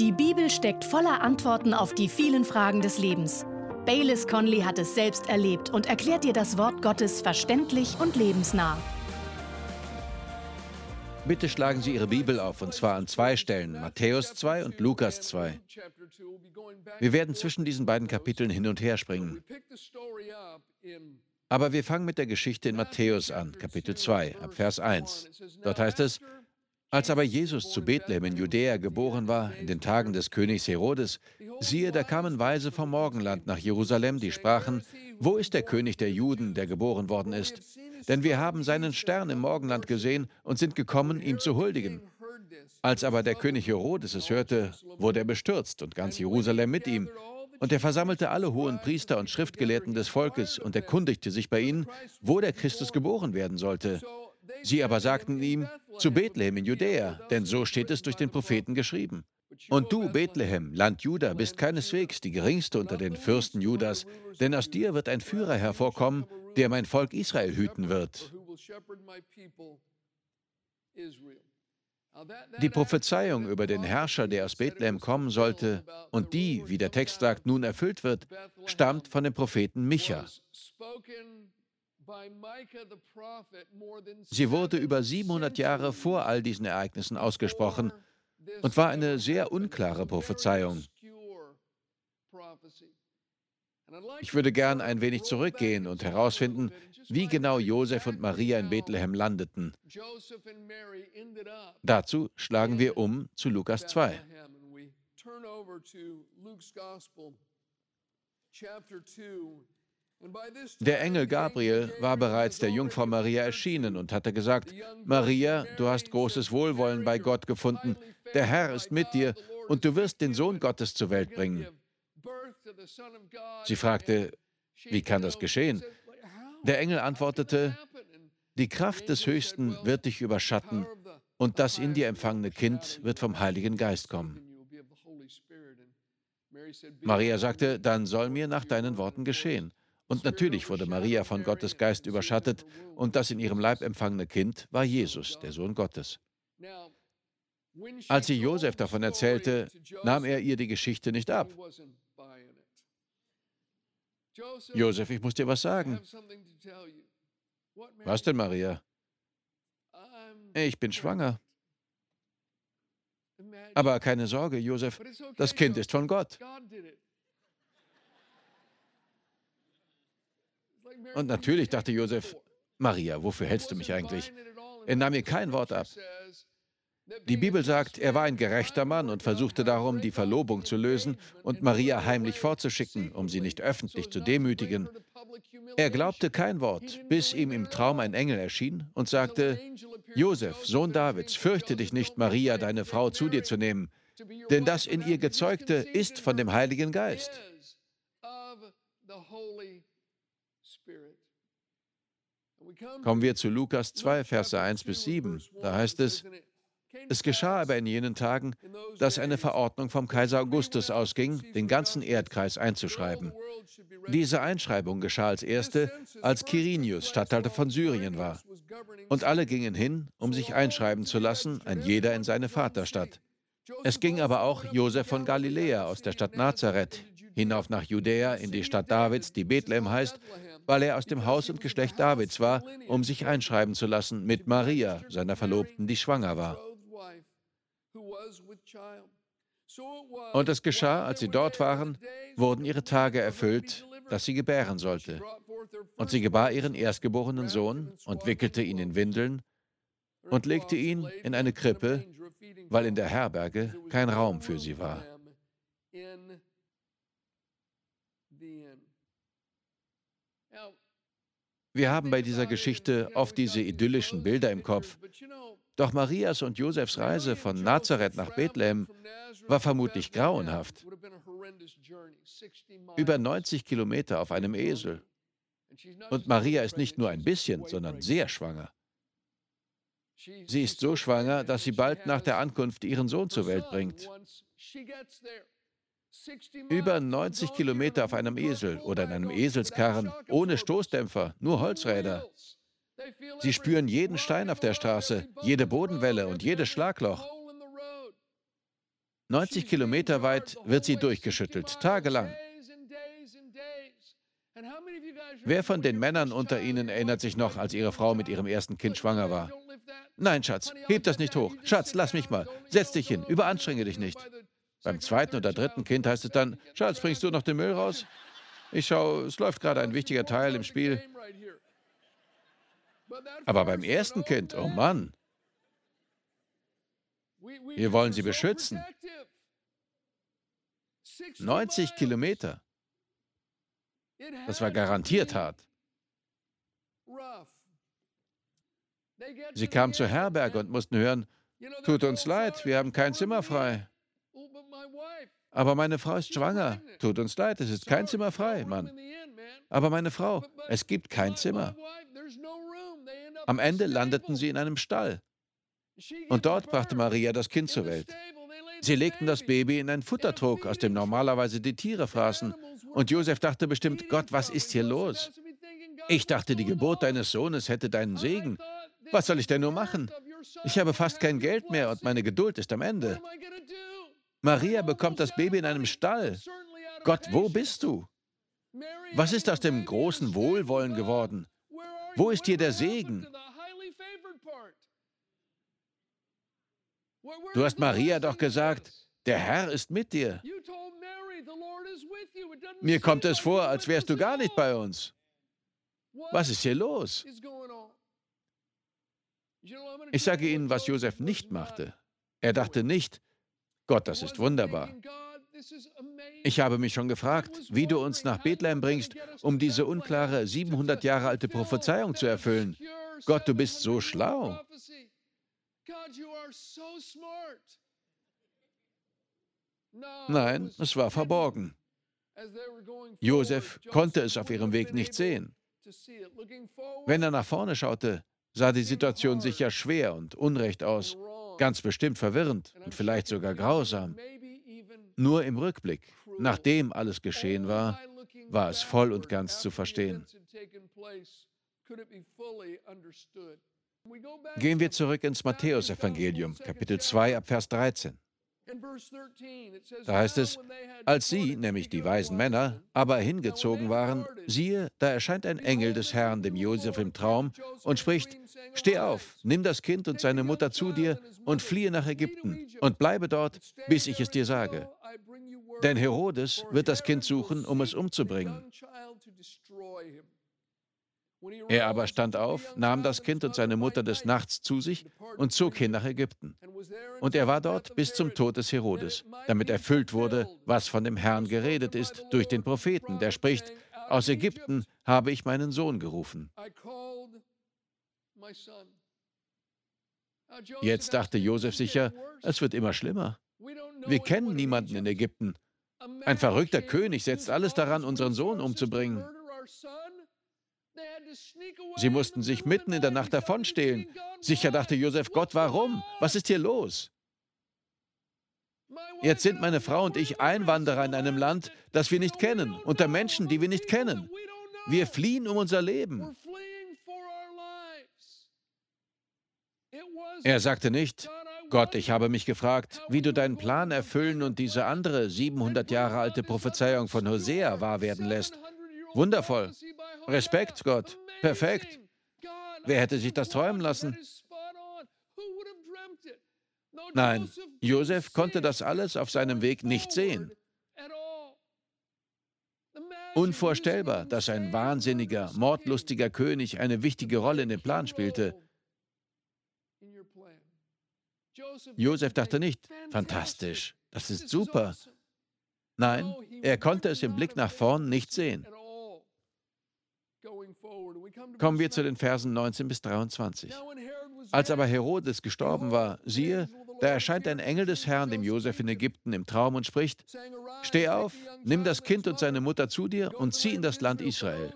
Die Bibel steckt voller Antworten auf die vielen Fragen des Lebens. Baylis Conley hat es selbst erlebt und erklärt dir das Wort Gottes verständlich und lebensnah. Bitte schlagen Sie Ihre Bibel auf, und zwar an zwei Stellen, Matthäus 2 und Lukas 2. Wir werden zwischen diesen beiden Kapiteln hin und her springen. Aber wir fangen mit der Geschichte in Matthäus an, Kapitel 2, ab Vers 1. Dort heißt es, als aber Jesus zu Bethlehem in Judäa geboren war, in den Tagen des Königs Herodes, siehe, da kamen Weise vom Morgenland nach Jerusalem, die sprachen, wo ist der König der Juden, der geboren worden ist? Denn wir haben seinen Stern im Morgenland gesehen und sind gekommen, ihm zu huldigen. Als aber der König Herodes es hörte, wurde er bestürzt und ganz Jerusalem mit ihm. Und er versammelte alle hohen Priester und Schriftgelehrten des Volkes und erkundigte sich bei ihnen, wo der Christus geboren werden sollte. Sie aber sagten ihm, zu Bethlehem in Judäa, denn so steht es durch den Propheten geschrieben. Und du, Bethlehem, Land Juda, bist keineswegs die geringste unter den Fürsten Judas, denn aus dir wird ein Führer hervorkommen, der mein Volk Israel hüten wird. Die Prophezeiung über den Herrscher, der aus Bethlehem kommen sollte und die, wie der Text sagt, nun erfüllt wird, stammt von dem Propheten Micha. Sie wurde über 700 Jahre vor all diesen Ereignissen ausgesprochen und war eine sehr unklare Prophezeiung. Ich würde gern ein wenig zurückgehen und herausfinden, wie genau Josef und Maria in Bethlehem landeten. Dazu schlagen wir um zu Lukas 2. Chapter 2 der Engel Gabriel war bereits der Jungfrau Maria erschienen und hatte gesagt, Maria, du hast großes Wohlwollen bei Gott gefunden, der Herr ist mit dir und du wirst den Sohn Gottes zur Welt bringen. Sie fragte, wie kann das geschehen? Der Engel antwortete, die Kraft des Höchsten wird dich überschatten und das in dir empfangene Kind wird vom Heiligen Geist kommen. Maria sagte, dann soll mir nach deinen Worten geschehen. Und natürlich wurde Maria von Gottes Geist überschattet und das in ihrem Leib empfangene Kind war Jesus, der Sohn Gottes. Als sie Josef davon erzählte, nahm er ihr die Geschichte nicht ab. Josef, ich muss dir was sagen. Was denn, Maria? Ich bin schwanger. Aber keine Sorge, Josef, das Kind ist von Gott. Und natürlich dachte Josef, Maria, wofür hältst du mich eigentlich? Er nahm ihr kein Wort ab. Die Bibel sagt, er war ein gerechter Mann und versuchte darum, die Verlobung zu lösen und Maria heimlich fortzuschicken, um sie nicht öffentlich zu demütigen. Er glaubte kein Wort, bis ihm im Traum ein Engel erschien und sagte, Josef, Sohn Davids, fürchte dich nicht, Maria, deine Frau, zu dir zu nehmen, denn das in ihr Gezeugte ist von dem Heiligen Geist. Kommen wir zu Lukas 2, Verse 1 bis 7. Da heißt es, es geschah aber in jenen Tagen, dass eine Verordnung vom Kaiser Augustus ausging, den ganzen Erdkreis einzuschreiben. Diese Einschreibung geschah als erste, als Quirinius Statthalter von Syrien war. Und alle gingen hin, um sich einschreiben zu lassen, ein jeder in seine Vaterstadt. Es ging aber auch Josef von Galiläa aus der Stadt Nazareth hinauf nach Judäa in die Stadt Davids, die Bethlehem heißt, weil er aus dem Haus und Geschlecht Davids war, um sich einschreiben zu lassen mit Maria, seiner Verlobten, die schwanger war. Und es geschah, als sie dort waren, wurden ihre Tage erfüllt, dass sie gebären sollte. Und sie gebar ihren erstgeborenen Sohn und wickelte ihn in Windeln und legte ihn in eine Krippe, weil in der Herberge kein Raum für sie war. Wir haben bei dieser Geschichte oft diese idyllischen Bilder im Kopf. Doch Marias und Josefs Reise von Nazareth nach Bethlehem war vermutlich grauenhaft. Über 90 Kilometer auf einem Esel. Und Maria ist nicht nur ein bisschen, sondern sehr schwanger. Sie ist so schwanger, dass sie bald nach der Ankunft ihren Sohn zur Welt bringt. Über 90 Kilometer auf einem Esel oder in einem Eselskarren, ohne Stoßdämpfer, nur Holzräder. Sie spüren jeden Stein auf der Straße, jede Bodenwelle und jedes Schlagloch. 90 Kilometer weit wird sie durchgeschüttelt, tagelang. Wer von den Männern unter Ihnen erinnert sich noch, als Ihre Frau mit ihrem ersten Kind schwanger war? Nein, Schatz, heb das nicht hoch. Schatz, lass mich mal. Setz dich hin, überanstrenge dich nicht. Beim zweiten oder dritten Kind heißt es dann, Schatz, bringst du noch den Müll raus? Ich schaue, es läuft gerade ein wichtiger Teil im Spiel. Aber beim ersten Kind, oh Mann, wir wollen sie beschützen. 90 Kilometer. Das war garantiert hart. Sie kamen zur Herberge und mussten hören, tut uns leid, wir haben kein Zimmer frei. Aber meine Frau ist schwanger. Tut uns leid, es ist kein Zimmer frei, Mann. Aber meine Frau, es gibt kein Zimmer. Am Ende landeten sie in einem Stall. Und dort brachte Maria das Kind zur Welt. Sie legten das Baby in einen Futtertrog, aus dem normalerweise die Tiere fraßen. Und Josef dachte bestimmt, Gott, was ist hier los? Ich dachte, die Geburt deines Sohnes hätte deinen Segen. Was soll ich denn nur machen? Ich habe fast kein Geld mehr und meine Geduld ist am Ende. Maria bekommt das Baby in einem Stall. Gott, wo bist du? Was ist aus dem großen Wohlwollen geworden? Wo ist hier der Segen? Du hast Maria doch gesagt, der Herr ist mit dir. Mir kommt es vor, als wärst du gar nicht bei uns. Was ist hier los? Ich sage Ihnen, was Josef nicht machte. Er dachte nicht, Gott, das ist wunderbar. Ich habe mich schon gefragt, wie du uns nach Bethlehem bringst, um diese unklare 700 Jahre alte Prophezeiung zu erfüllen. Gott, du bist so schlau. Nein, es war verborgen. Josef konnte es auf ihrem Weg nicht sehen. Wenn er nach vorne schaute, sah die Situation sicher schwer und unrecht aus, ganz bestimmt verwirrend und vielleicht sogar grausam. Nur im Rückblick, nachdem alles geschehen war, war es voll und ganz zu verstehen. Gehen wir zurück ins Matthäusevangelium, Kapitel 2, ab Vers 13. Da heißt es, als sie, nämlich die weisen Männer, aber hingezogen waren, siehe, da erscheint ein Engel des Herrn dem Josef im Traum und spricht, Steh auf, nimm das Kind und seine Mutter zu dir und fliehe nach Ägypten und bleibe dort, bis ich es dir sage. Denn Herodes wird das Kind suchen, um es umzubringen. Er aber stand auf, nahm das Kind und seine Mutter des Nachts zu sich und zog hin nach Ägypten. Und er war dort bis zum Tod des Herodes, damit erfüllt wurde, was von dem Herrn geredet ist durch den Propheten, der spricht, aus Ägypten habe ich meinen Sohn gerufen. Jetzt dachte Josef sicher, es wird immer schlimmer. Wir kennen niemanden in Ägypten. Ein verrückter König setzt alles daran, unseren Sohn umzubringen. Sie mussten sich mitten in der Nacht davonstehlen. Sicher dachte Josef, Gott, warum? Was ist hier los? Jetzt sind meine Frau und ich Einwanderer in einem Land, das wir nicht kennen, unter Menschen, die wir nicht kennen. Wir fliehen um unser Leben. Er sagte nicht, Gott, ich habe mich gefragt, wie du deinen Plan erfüllen und diese andere 700 Jahre alte Prophezeiung von Hosea wahr werden lässt. Wundervoll. Respekt, Gott. Perfekt. Wer hätte sich das träumen lassen? Nein, Josef konnte das alles auf seinem Weg nicht sehen. Unvorstellbar, dass ein wahnsinniger, mordlustiger König eine wichtige Rolle in dem Plan spielte. Josef dachte nicht, fantastisch, das ist super. Nein, er konnte es im Blick nach vorn nicht sehen. Kommen wir zu den Versen 19 bis 23. Als aber Herodes gestorben war, siehe, da erscheint ein Engel des Herrn dem Josef in Ägypten im Traum und spricht: Steh auf, nimm das Kind und seine Mutter zu dir und zieh in das Land Israel.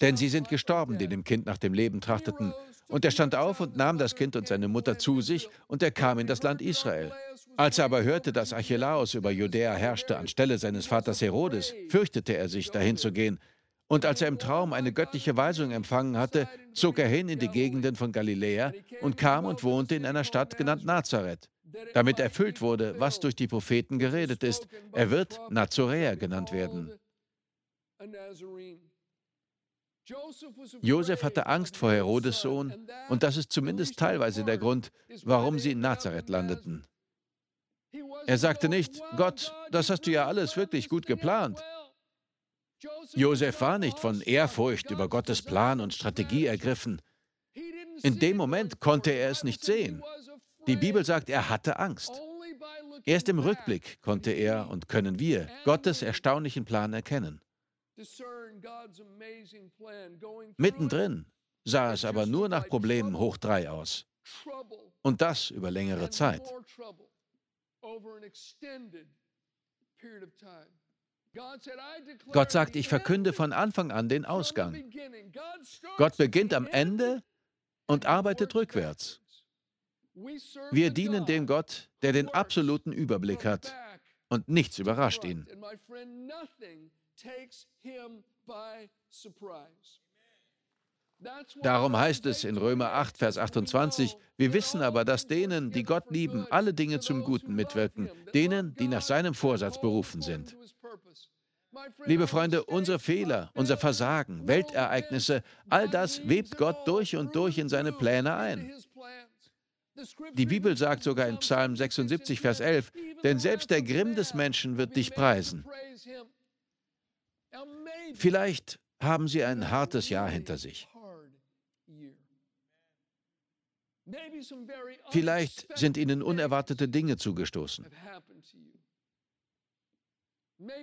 Denn sie sind gestorben, die dem Kind nach dem Leben trachteten. Und er stand auf und nahm das Kind und seine Mutter zu sich, und er kam in das Land Israel. Als er aber hörte, dass Archelaus über Judäa herrschte anstelle seines Vaters Herodes, fürchtete er sich, dahin zu gehen, und als er im Traum eine göttliche Weisung empfangen hatte, zog er hin in die Gegenden von Galiläa und kam und wohnte in einer Stadt genannt Nazareth, damit erfüllt wurde, was durch die Propheten geredet ist. Er wird Nazoräer genannt werden. Josef hatte Angst vor Herodes Sohn und das ist zumindest teilweise der Grund, warum sie in Nazareth landeten. Er sagte nicht, Gott, das hast du ja alles wirklich gut geplant. Josef war nicht von Ehrfurcht über Gottes Plan und Strategie ergriffen. In dem Moment konnte er es nicht sehen. Die Bibel sagt, er hatte Angst. Erst im Rückblick konnte er und können wir Gottes erstaunlichen Plan erkennen. Mittendrin sah es aber nur nach Problemen hoch drei aus. Und das über längere Zeit. Gott sagt, ich verkünde von Anfang an den Ausgang. Gott beginnt am Ende und arbeitet rückwärts. Wir dienen dem Gott, der den absoluten Überblick hat und nichts überrascht ihn. Darum heißt es in Römer 8, Vers 28, wir wissen aber, dass denen, die Gott lieben, alle Dinge zum Guten mitwirken, denen, die nach seinem Vorsatz berufen sind. Liebe Freunde, unsere Fehler, unser Versagen, Weltereignisse, all das webt Gott durch und durch in seine Pläne ein. Die Bibel sagt sogar in Psalm 76, Vers 11, denn selbst der Grimm des Menschen wird dich preisen. Vielleicht haben Sie ein hartes Jahr hinter sich. Vielleicht sind Ihnen unerwartete Dinge zugestoßen.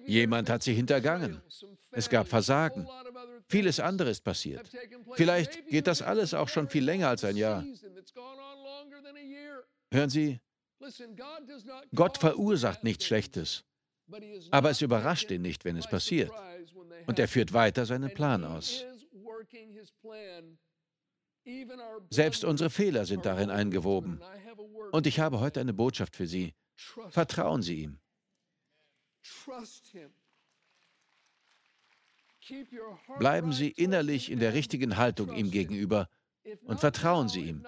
Jemand hat Sie hintergangen. Es gab Versagen. Vieles anderes ist passiert. Vielleicht geht das alles auch schon viel länger als ein Jahr. Hören Sie, Gott verursacht nichts Schlechtes, aber es überrascht ihn nicht, wenn es passiert. Und er führt weiter seinen Plan aus. Selbst unsere Fehler sind darin eingewoben. Und ich habe heute eine Botschaft für Sie. Vertrauen Sie ihm. Bleiben Sie innerlich in der richtigen Haltung ihm gegenüber und vertrauen Sie ihm.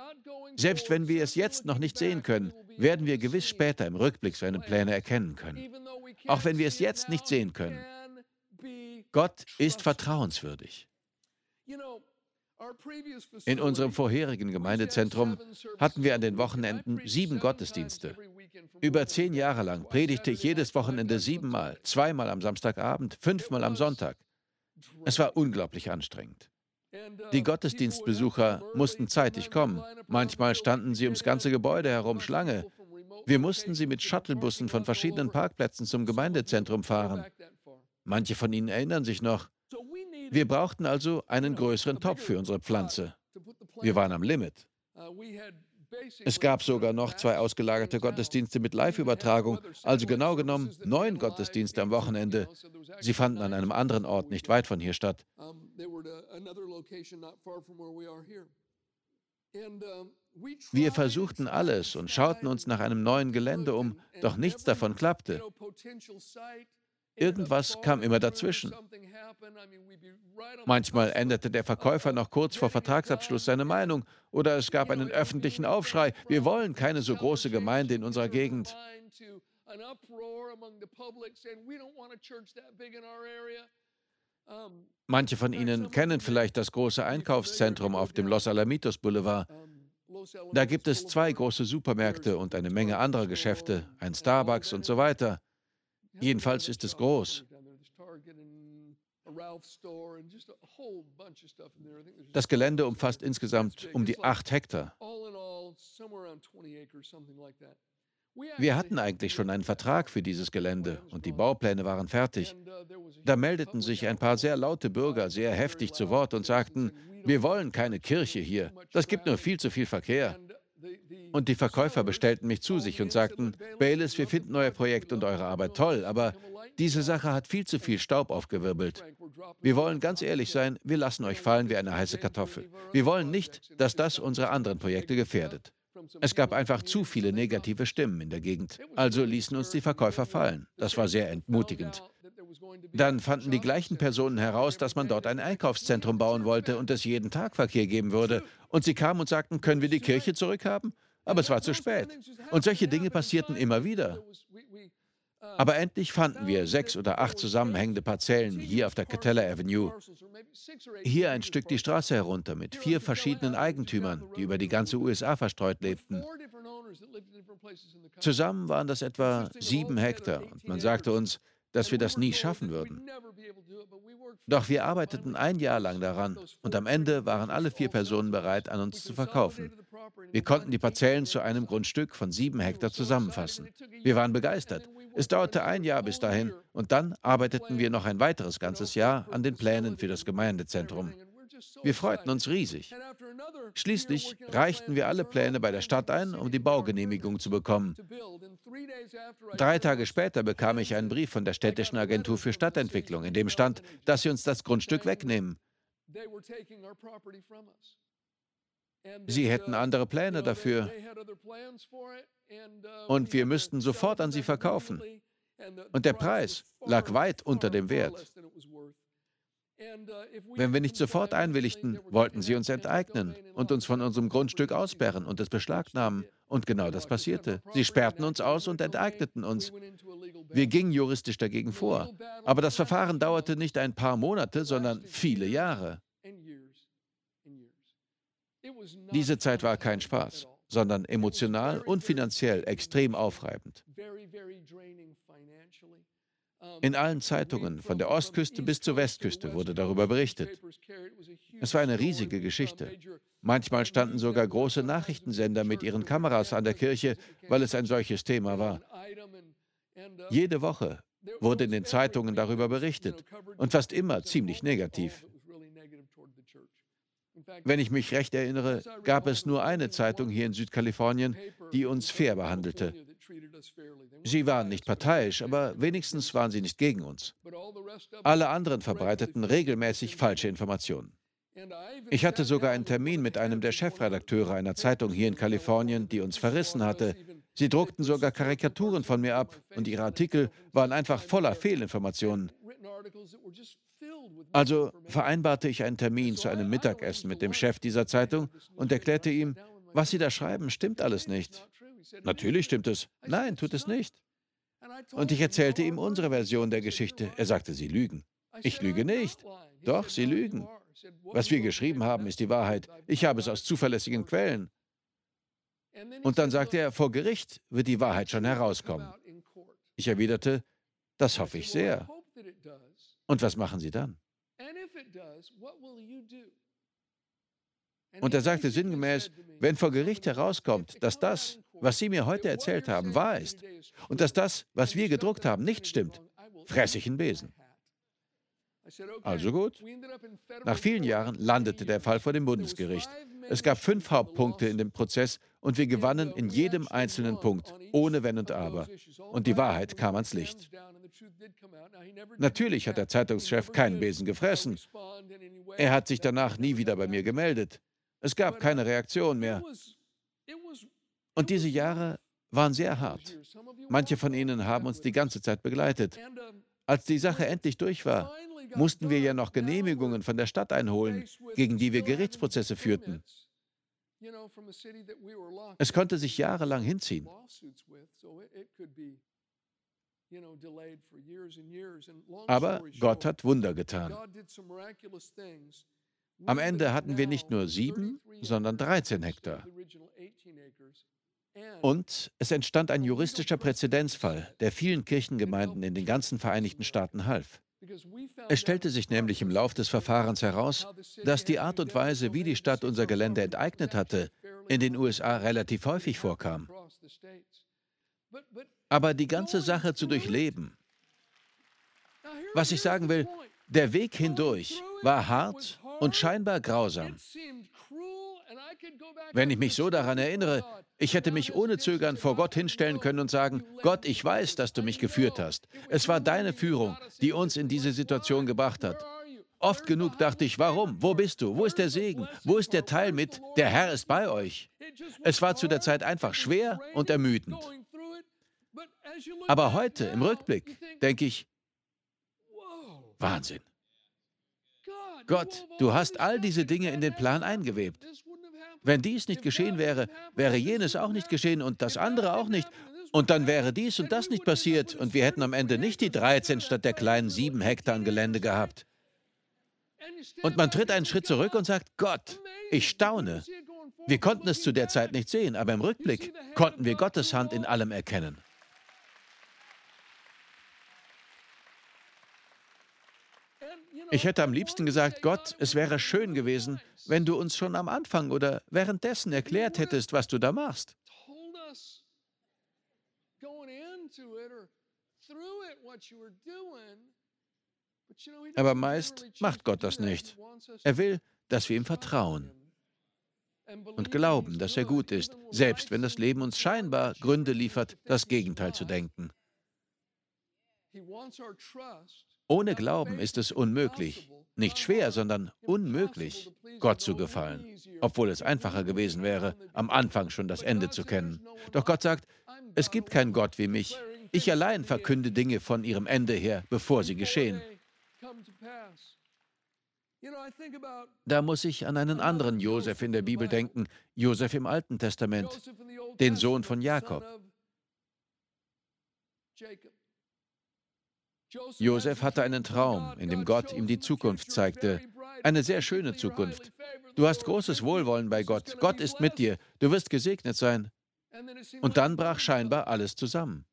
Selbst wenn wir es jetzt noch nicht sehen können, werden wir gewiss später im Rückblick seine Pläne erkennen können. Auch wenn wir es jetzt nicht sehen können. Gott ist vertrauenswürdig. In unserem vorherigen Gemeindezentrum hatten wir an den Wochenenden sieben Gottesdienste. Über zehn Jahre lang predigte ich jedes Wochenende siebenmal, zweimal am Samstagabend, fünfmal am Sonntag. Es war unglaublich anstrengend. Die Gottesdienstbesucher mussten zeitig kommen. Manchmal standen sie ums ganze Gebäude herum Schlange. Wir mussten sie mit Shuttlebussen von verschiedenen Parkplätzen zum Gemeindezentrum fahren. Manche von ihnen erinnern sich noch. Wir brauchten also einen größeren Topf für unsere Pflanze. Wir waren am Limit. Es gab sogar noch zwei ausgelagerte Gottesdienste mit Live-Übertragung, also genau genommen neun Gottesdienste am Wochenende. Sie fanden an einem anderen Ort nicht weit von hier statt. Wir versuchten alles und schauten uns nach einem neuen Gelände um, doch nichts davon klappte. Irgendwas kam immer dazwischen. Manchmal änderte der Verkäufer noch kurz vor Vertragsabschluss seine Meinung oder es gab einen öffentlichen Aufschrei. Wir wollen keine so große Gemeinde in unserer Gegend. Manche von Ihnen kennen vielleicht das große Einkaufszentrum auf dem Los Alamitos Boulevard. Da gibt es zwei große Supermärkte und eine Menge anderer Geschäfte, ein Starbucks und so weiter. Jedenfalls ist es groß. Das Gelände umfasst insgesamt um die acht Hektar. Wir hatten eigentlich schon einen Vertrag für dieses Gelände und die Baupläne waren fertig. Da meldeten sich ein paar sehr laute Bürger sehr heftig zu Wort und sagten, wir wollen keine Kirche hier, das gibt nur viel zu viel Verkehr. Und die Verkäufer bestellten mich zu sich und sagten, Baylis, wir finden euer Projekt und eure Arbeit toll, aber diese Sache hat viel zu viel Staub aufgewirbelt. Wir wollen ganz ehrlich sein, wir lassen euch fallen wie eine heiße Kartoffel. Wir wollen nicht, dass das unsere anderen Projekte gefährdet. Es gab einfach zu viele negative Stimmen in der Gegend. Also ließen uns die Verkäufer fallen. Das war sehr entmutigend. Dann fanden die gleichen Personen heraus, dass man dort ein Einkaufszentrum bauen wollte und es jeden Tag Verkehr geben würde. Und sie kamen und sagten, können wir die Kirche zurückhaben? Aber es war zu spät. Und solche Dinge passierten immer wieder. Aber endlich fanden wir sechs oder acht zusammenhängende Parzellen hier auf der Catella Avenue. Hier ein Stück die Straße herunter mit vier verschiedenen Eigentümern, die über die ganze USA verstreut lebten. Zusammen waren das etwa sieben Hektar und man sagte uns, dass wir das nie schaffen würden. Doch wir arbeiteten ein Jahr lang daran und am Ende waren alle vier Personen bereit, an uns zu verkaufen. Wir konnten die Parzellen zu einem Grundstück von sieben Hektar zusammenfassen. Wir waren begeistert. Es dauerte ein Jahr bis dahin und dann arbeiteten wir noch ein weiteres ganzes Jahr an den Plänen für das Gemeindezentrum. Wir freuten uns riesig. Schließlich reichten wir alle Pläne bei der Stadt ein, um die Baugenehmigung zu bekommen. Drei Tage später bekam ich einen Brief von der städtischen Agentur für Stadtentwicklung, in dem stand, dass sie uns das Grundstück wegnehmen. Sie hätten andere Pläne dafür und wir müssten sofort an sie verkaufen. Und der Preis lag weit unter dem Wert. Wenn wir nicht sofort einwilligten, wollten sie uns enteignen und uns von unserem Grundstück aussperren und es beschlagnahmen. Und genau das passierte. Sie sperrten uns aus und enteigneten uns. Wir gingen juristisch dagegen vor. Aber das Verfahren dauerte nicht ein paar Monate, sondern viele Jahre. Diese Zeit war kein Spaß, sondern emotional und finanziell extrem aufreibend. In allen Zeitungen, von der Ostküste bis zur Westküste, wurde darüber berichtet. Es war eine riesige Geschichte. Manchmal standen sogar große Nachrichtensender mit ihren Kameras an der Kirche, weil es ein solches Thema war. Jede Woche wurde in den Zeitungen darüber berichtet und fast immer ziemlich negativ. Wenn ich mich recht erinnere, gab es nur eine Zeitung hier in Südkalifornien, die uns fair behandelte. Sie waren nicht parteiisch, aber wenigstens waren sie nicht gegen uns. Alle anderen verbreiteten regelmäßig falsche Informationen. Ich hatte sogar einen Termin mit einem der Chefredakteure einer Zeitung hier in Kalifornien, die uns verrissen hatte. Sie druckten sogar Karikaturen von mir ab und ihre Artikel waren einfach voller Fehlinformationen. Also vereinbarte ich einen Termin zu einem Mittagessen mit dem Chef dieser Zeitung und erklärte ihm, was Sie da schreiben, stimmt alles nicht. Natürlich stimmt es. Nein, tut es nicht. Und ich erzählte ihm unsere Version der Geschichte. Er sagte, Sie lügen. Ich lüge nicht. Doch, Sie lügen. Was wir geschrieben haben, ist die Wahrheit. Ich habe es aus zuverlässigen Quellen. Und dann sagte er, vor Gericht wird die Wahrheit schon herauskommen. Ich erwiderte, das hoffe ich sehr. Und was machen Sie dann? Und er sagte sinngemäß, wenn vor Gericht herauskommt, dass das, was Sie mir heute erzählt haben, wahr ist und dass das, was wir gedruckt haben, nicht stimmt, fresse ich einen Besen. Also gut. Nach vielen Jahren landete der Fall vor dem Bundesgericht. Es gab fünf Hauptpunkte in dem Prozess und wir gewannen in jedem einzelnen Punkt, ohne Wenn und Aber. Und die Wahrheit kam ans Licht. Natürlich hat der Zeitungschef keinen Besen gefressen. Er hat sich danach nie wieder bei mir gemeldet. Es gab keine Reaktion mehr. Und diese Jahre waren sehr hart. Manche von ihnen haben uns die ganze Zeit begleitet. Als die Sache endlich durch war, mussten wir ja noch Genehmigungen von der Stadt einholen, gegen die wir Gerichtsprozesse führten. Es konnte sich jahrelang hinziehen. Aber Gott hat Wunder getan. Am Ende hatten wir nicht nur sieben, sondern 13 Hektar. Und es entstand ein juristischer Präzedenzfall, der vielen Kirchengemeinden in den ganzen Vereinigten Staaten half. Es stellte sich nämlich im Lauf des Verfahrens heraus, dass die Art und Weise, wie die Stadt unser Gelände enteignet hatte, in den USA relativ häufig vorkam. Aber die ganze Sache zu durchleben, was ich sagen will, der Weg hindurch war hart und scheinbar grausam. Wenn ich mich so daran erinnere, ich hätte mich ohne Zögern vor Gott hinstellen können und sagen, Gott, ich weiß, dass du mich geführt hast. Es war deine Führung, die uns in diese Situation gebracht hat. Oft genug dachte ich, warum? Wo bist du? Wo ist der Segen? Wo ist der Teil mit, der Herr ist bei euch? Es war zu der Zeit einfach schwer und ermüdend. Aber heute, im Rückblick, denke ich, Wahnsinn. Gott, du hast all diese Dinge in den Plan eingewebt. Wenn dies nicht geschehen wäre, wäre jenes auch nicht geschehen und das andere auch nicht. Und dann wäre dies und das nicht passiert und wir hätten am Ende nicht die 13 statt der kleinen 7 Hektar Gelände gehabt. Und man tritt einen Schritt zurück und sagt, Gott, ich staune. Wir konnten es zu der Zeit nicht sehen, aber im Rückblick konnten wir Gottes Hand in allem erkennen. Ich hätte am liebsten gesagt, Gott, es wäre schön gewesen, wenn du uns schon am Anfang oder währenddessen erklärt hättest, was du da machst. Aber meist macht Gott das nicht. Er will, dass wir ihm vertrauen und glauben, dass er gut ist, selbst wenn das Leben uns scheinbar Gründe liefert, das Gegenteil zu denken. Ohne Glauben ist es unmöglich, nicht schwer, sondern unmöglich, Gott zu gefallen, obwohl es einfacher gewesen wäre, am Anfang schon das Ende zu kennen. Doch Gott sagt, es gibt keinen Gott wie mich. Ich allein verkünde Dinge von ihrem Ende her, bevor sie geschehen. Da muss ich an einen anderen Josef in der Bibel denken, Josef im Alten Testament, den Sohn von Jakob. Josef hatte einen Traum, in dem Gott ihm die Zukunft zeigte. Eine sehr schöne Zukunft. Du hast großes Wohlwollen bei Gott. Gott ist mit dir. Du wirst gesegnet sein. Und dann brach scheinbar alles zusammen.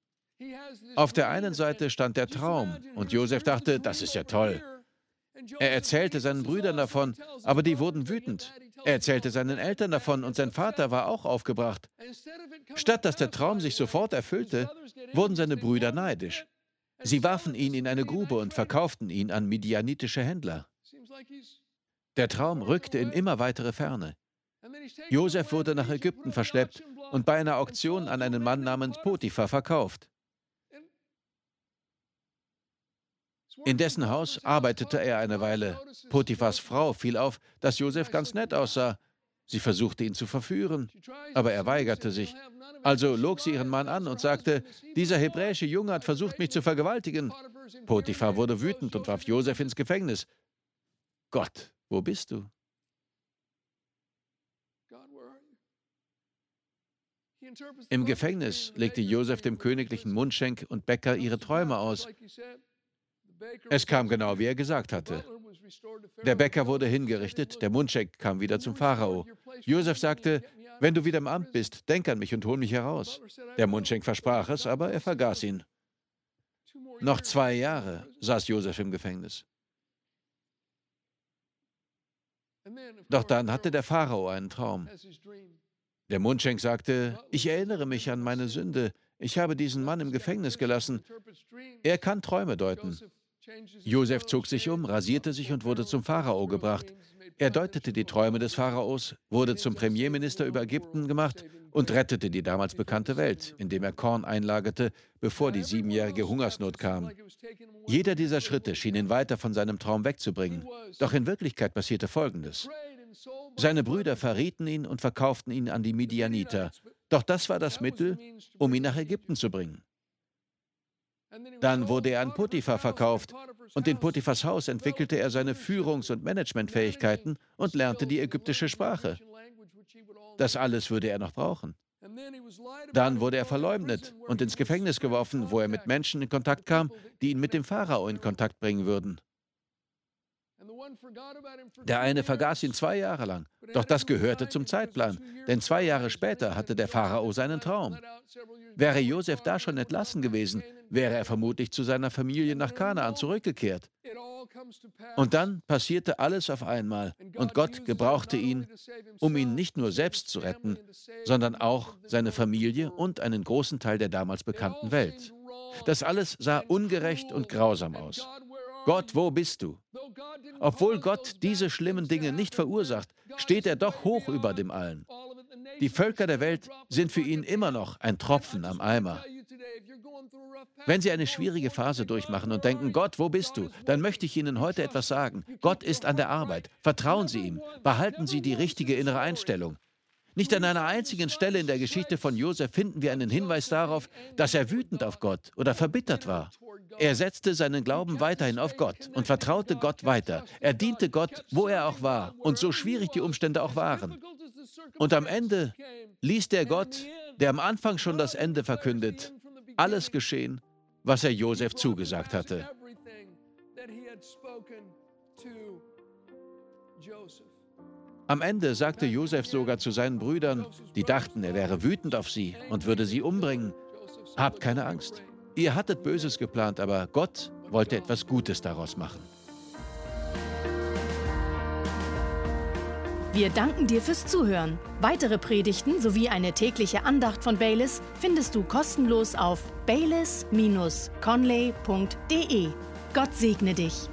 Auf der einen Seite stand der Traum und Josef dachte, das ist ja toll. Er erzählte seinen Brüdern davon, aber die wurden wütend. Er erzählte seinen Eltern davon und sein Vater war auch aufgebracht. Statt dass der Traum sich sofort erfüllte, wurden seine Brüder neidisch. Sie warfen ihn in eine Grube und verkauften ihn an midianitische Händler. Der Traum rückte in immer weitere Ferne. Josef wurde nach Ägypten verschleppt und bei einer Auktion an einen Mann namens Potiphar verkauft. In dessen Haus arbeitete er eine Weile. Potiphars Frau fiel auf, dass Josef ganz nett aussah. Sie versuchte ihn zu verführen, aber er weigerte sich. Also log sie ihren Mann an und sagte, dieser hebräische Junge hat versucht, mich zu vergewaltigen. Potiphar wurde wütend und warf Josef ins Gefängnis. Gott, wo bist du? Im Gefängnis legte Josef dem königlichen Mundschenk und Bäcker ihre Träume aus. Es kam genau, wie er gesagt hatte. Der Bäcker wurde hingerichtet, der Mundschenk kam wieder zum Pharao. Josef sagte, wenn du wieder im Amt bist, denk an mich und hol mich heraus. Der Mundschenk versprach es, aber er vergaß ihn. Noch zwei Jahre saß Josef im Gefängnis. Doch dann hatte der Pharao einen Traum. Der Mundschenk sagte, ich erinnere mich an meine Sünde. Ich habe diesen Mann im Gefängnis gelassen. Er kann Träume deuten. Josef zog sich um, rasierte sich und wurde zum Pharao gebracht. Er deutete die Träume des Pharaos, wurde zum Premierminister über Ägypten gemacht und rettete die damals bekannte Welt, indem er Korn einlagerte, bevor die siebenjährige Hungersnot kam. Jeder dieser Schritte schien ihn weiter von seinem Traum wegzubringen. Doch in Wirklichkeit passierte Folgendes. Seine Brüder verrieten ihn und verkauften ihn an die Midianiter. Doch das war das Mittel, um ihn nach Ägypten zu bringen. Dann wurde er an Potiphar verkauft und in Potiphars Haus entwickelte er seine Führungs- und Managementfähigkeiten und lernte die ägyptische Sprache. Das alles würde er noch brauchen. Dann wurde er verleumdet und ins Gefängnis geworfen, wo er mit Menschen in Kontakt kam, die ihn mit dem Pharao in Kontakt bringen würden. Der eine vergaß ihn zwei Jahre lang, doch das gehörte zum Zeitplan, denn zwei Jahre später hatte der Pharao seinen Traum. Wäre Josef da schon entlassen gewesen, wäre er vermutlich zu seiner Familie nach Kanaan zurückgekehrt. Und dann passierte alles auf einmal und Gott gebrauchte ihn, um ihn nicht nur selbst zu retten, sondern auch seine Familie und einen großen Teil der damals bekannten Welt. Das alles sah ungerecht und grausam aus. Gott, wo bist du? Obwohl Gott diese schlimmen Dinge nicht verursacht, steht er doch hoch über dem allen. Die Völker der Welt sind für ihn immer noch ein Tropfen am Eimer. Wenn Sie eine schwierige Phase durchmachen und denken, Gott, wo bist du? Dann möchte ich Ihnen heute etwas sagen. Gott ist an der Arbeit. Vertrauen Sie ihm. Behalten Sie die richtige innere Einstellung. Nicht an einer einzigen Stelle in der Geschichte von Josef finden wir einen Hinweis darauf, dass er wütend auf Gott oder verbittert war. Er setzte seinen Glauben weiterhin auf Gott und vertraute Gott weiter. Er diente Gott, wo er auch war und so schwierig die Umstände auch waren. Und am Ende ließ der Gott, der am Anfang schon das Ende verkündet, alles geschehen, was er Josef zugesagt hatte. Am Ende sagte Josef sogar zu seinen Brüdern, die dachten, er wäre wütend auf sie und würde sie umbringen, habt keine Angst. Ihr hattet Böses geplant, aber Gott wollte etwas Gutes daraus machen. Wir danken dir fürs Zuhören. Weitere Predigten sowie eine tägliche Andacht von Baylis findest du kostenlos auf baylis-conley.de. Gott segne dich.